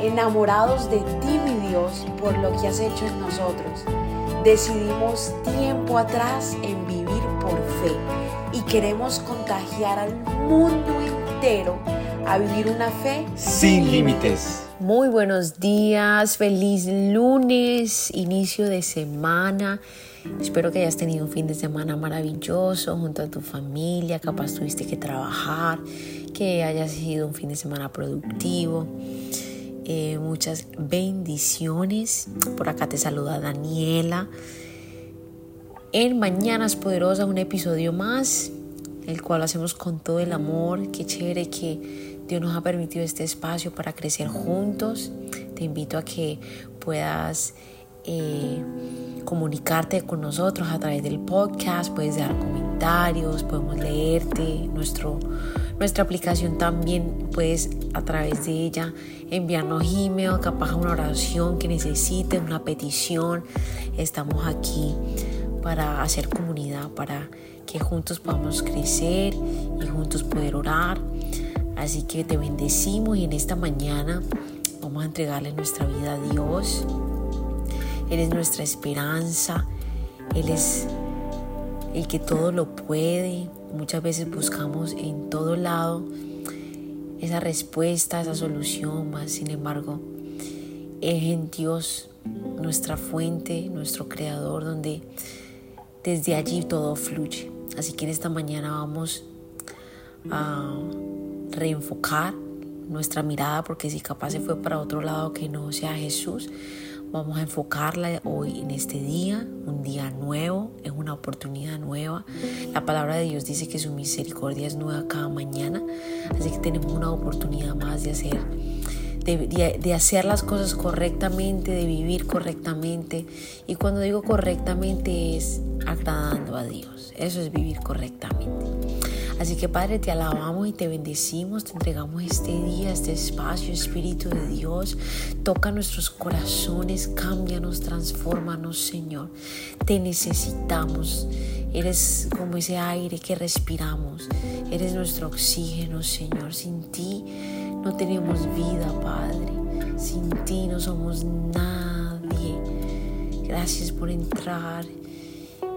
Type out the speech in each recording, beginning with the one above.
enamorados de ti, mi Dios, por lo que has hecho en nosotros. Decidimos tiempo atrás en vivir por fe y queremos contagiar al mundo entero a vivir una fe sin límites. Muy buenos días, feliz lunes, inicio de semana. Espero que hayas tenido un fin de semana maravilloso junto a tu familia, capaz tuviste que trabajar, que haya sido un fin de semana productivo. Eh, muchas bendiciones. Por acá te saluda Daniela. En Mañanas Poderosas, un episodio más, el cual hacemos con todo el amor. Qué chévere que Dios nos ha permitido este espacio para crecer juntos. Te invito a que puedas eh, comunicarte con nosotros a través del podcast, puedes dar comentarios, podemos leerte, nuestro, nuestra aplicación también puedes a través de ella enviarnos email, capaz una oración que necesites, una petición. Estamos aquí para hacer comunidad, para que juntos podamos crecer y juntos poder orar. Así que te bendecimos y en esta mañana vamos a entregarle nuestra vida a Dios. Él es nuestra esperanza, Él es el que todo lo puede. Muchas veces buscamos en todo lado esa respuesta, esa solución, más sin embargo, es en Dios nuestra fuente, nuestro creador, donde desde allí todo fluye. Así que en esta mañana vamos a reenfocar nuestra mirada, porque si capaz se fue para otro lado que no sea Jesús, Vamos a enfocarla hoy en este día, un día nuevo, es una oportunidad nueva. La palabra de Dios dice que su misericordia es nueva cada mañana, así que tenemos una oportunidad más de hacer, de, hacer las cosas correctamente, de vivir correctamente. Y cuando digo correctamente es agradando a Dios, eso es vivir correctamente. Así que Padre, te alabamos y te bendecimos, te entregamos este día, este espacio, Espíritu de Dios. Toca nuestros corazones, cámbianos, transfórmanos, Señor. Te necesitamos. Eres como ese aire que respiramos. Eres nuestro oxígeno, Señor. Sin ti no tenemos vida, Padre. Sin ti no somos nadie. Gracias por entrar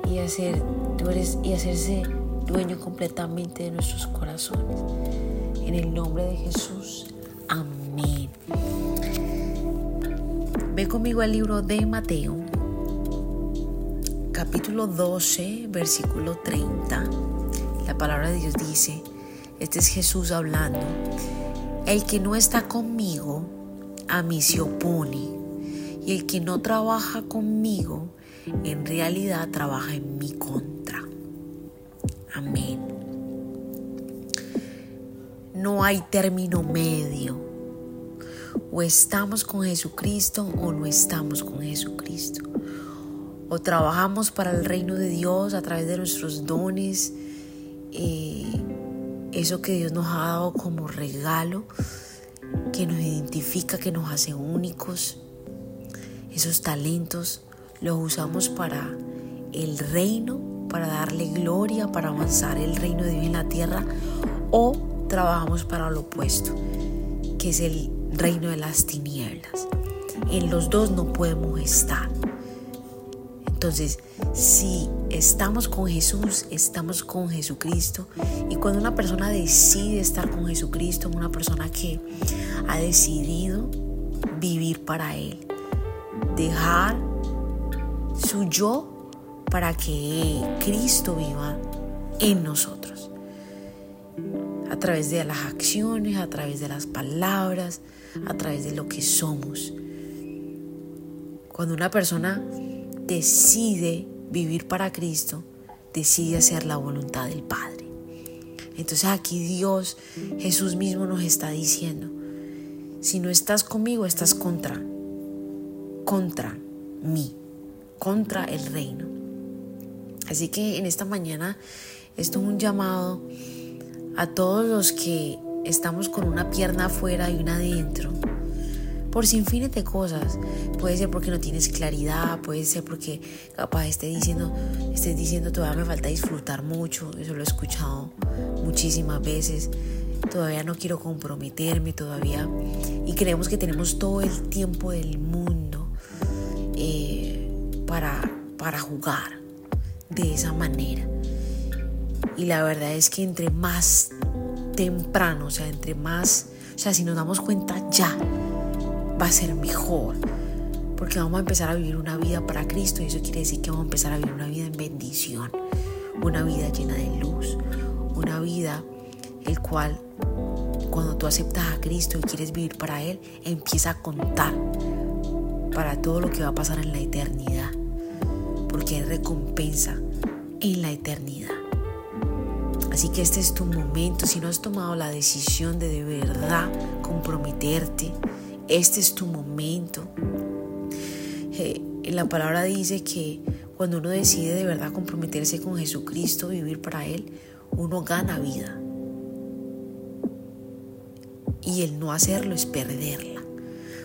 y hacer, tú eres, y hacerse dueño completamente de nuestros corazones. En el nombre de Jesús. Amén. Ve conmigo al libro de Mateo, capítulo 12, versículo 30. La palabra de Dios dice, este es Jesús hablando, el que no está conmigo, a mí se opone. Y el que no trabaja conmigo, en realidad trabaja en mi contra. Amén. No hay término medio. O estamos con Jesucristo o no estamos con Jesucristo. O trabajamos para el reino de Dios a través de nuestros dones, eh, eso que Dios nos ha dado como regalo, que nos identifica, que nos hace únicos. Esos talentos los usamos para el reino para darle gloria, para avanzar el reino de Dios en la tierra, o trabajamos para lo opuesto, que es el reino de las tinieblas. En los dos no podemos estar. Entonces, si estamos con Jesús, estamos con Jesucristo. Y cuando una persona decide estar con Jesucristo, una persona que ha decidido vivir para Él, dejar su yo para que Cristo viva en nosotros. A través de las acciones, a través de las palabras, a través de lo que somos. Cuando una persona decide vivir para Cristo, decide hacer la voluntad del Padre. Entonces aquí Dios, Jesús mismo nos está diciendo, si no estás conmigo, estás contra, contra mí, contra el reino. Así que en esta mañana esto es un llamado a todos los que estamos con una pierna afuera y una adentro. Por sin fines de cosas. Puede ser porque no tienes claridad, puede ser porque capaz estés diciendo, estés diciendo todavía me falta disfrutar mucho. Eso lo he escuchado muchísimas veces. todavía no quiero comprometerme todavía y creemos que tenemos todo el tiempo del mundo eh, para, para jugar de esa manera. Y la verdad es que entre más temprano, o sea, entre más, o sea, si nos damos cuenta ya, va a ser mejor. Porque vamos a empezar a vivir una vida para Cristo y eso quiere decir que vamos a empezar a vivir una vida en bendición, una vida llena de luz, una vida el cual cuando tú aceptas a Cristo y quieres vivir para Él, empieza a contar para todo lo que va a pasar en la eternidad. Porque hay recompensa en la eternidad. Así que este es tu momento. Si no has tomado la decisión de de verdad comprometerte, este es tu momento. Eh, la palabra dice que cuando uno decide de verdad comprometerse con Jesucristo, vivir para Él, uno gana vida. Y el no hacerlo es perderla.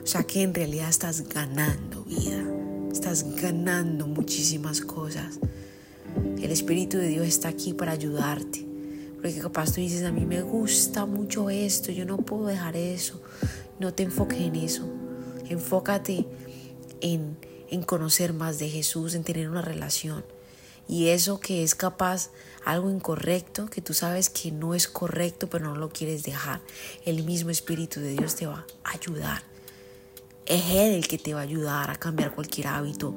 O sea que en realidad estás ganando vida. Estás ganando muchísimas cosas. El Espíritu de Dios está aquí para ayudarte. Porque capaz tú dices, a mí me gusta mucho esto, yo no puedo dejar eso. No te enfoques en eso. Enfócate en, en conocer más de Jesús, en tener una relación. Y eso que es capaz, algo incorrecto, que tú sabes que no es correcto, pero no lo quieres dejar, el mismo Espíritu de Dios te va a ayudar. Es Él el que te va a ayudar a cambiar cualquier hábito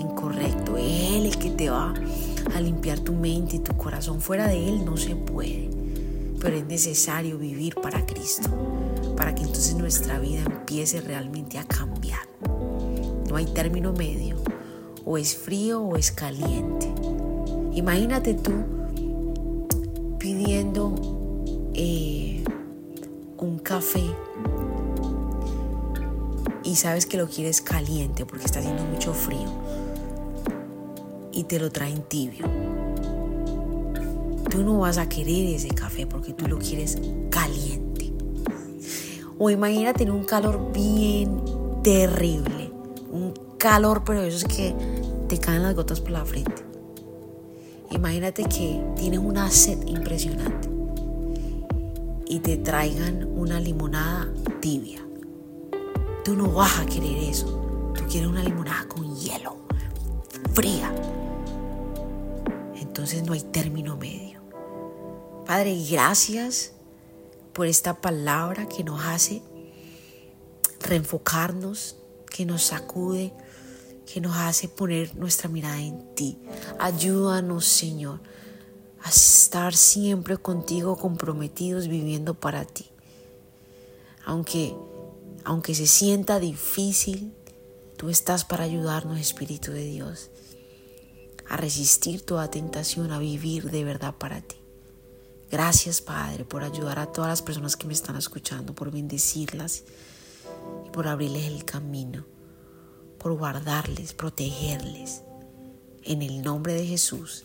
incorrecto. Es Él el que te va a limpiar tu mente y tu corazón. Fuera de Él no se puede. Pero es necesario vivir para Cristo. Para que entonces nuestra vida empiece realmente a cambiar. No hay término medio. O es frío o es caliente. Imagínate tú pidiendo eh, un café y sabes que lo quieres caliente porque está haciendo mucho frío y te lo traen tibio. Tú no vas a querer ese café porque tú lo quieres caliente. O imagínate un calor bien terrible. Un calor, pero eso es que te caen las gotas por la frente. Imagínate que tienes una sed impresionante y te traigan una limonada tibia. Tú no vas a querer eso. Tú quieres una limonada con hielo, fría. Entonces no hay término medio. Padre, gracias por esta palabra que nos hace reenfocarnos, que nos sacude, que nos hace poner nuestra mirada en ti. Ayúdanos, Señor, a estar siempre contigo comprometidos viviendo para ti. Aunque aunque se sienta difícil, tú estás para ayudarnos, Espíritu de Dios, a resistir toda tentación, a vivir de verdad para ti. Gracias, Padre, por ayudar a todas las personas que me están escuchando, por bendecirlas y por abrirles el camino, por guardarles, protegerles. En el nombre de Jesús.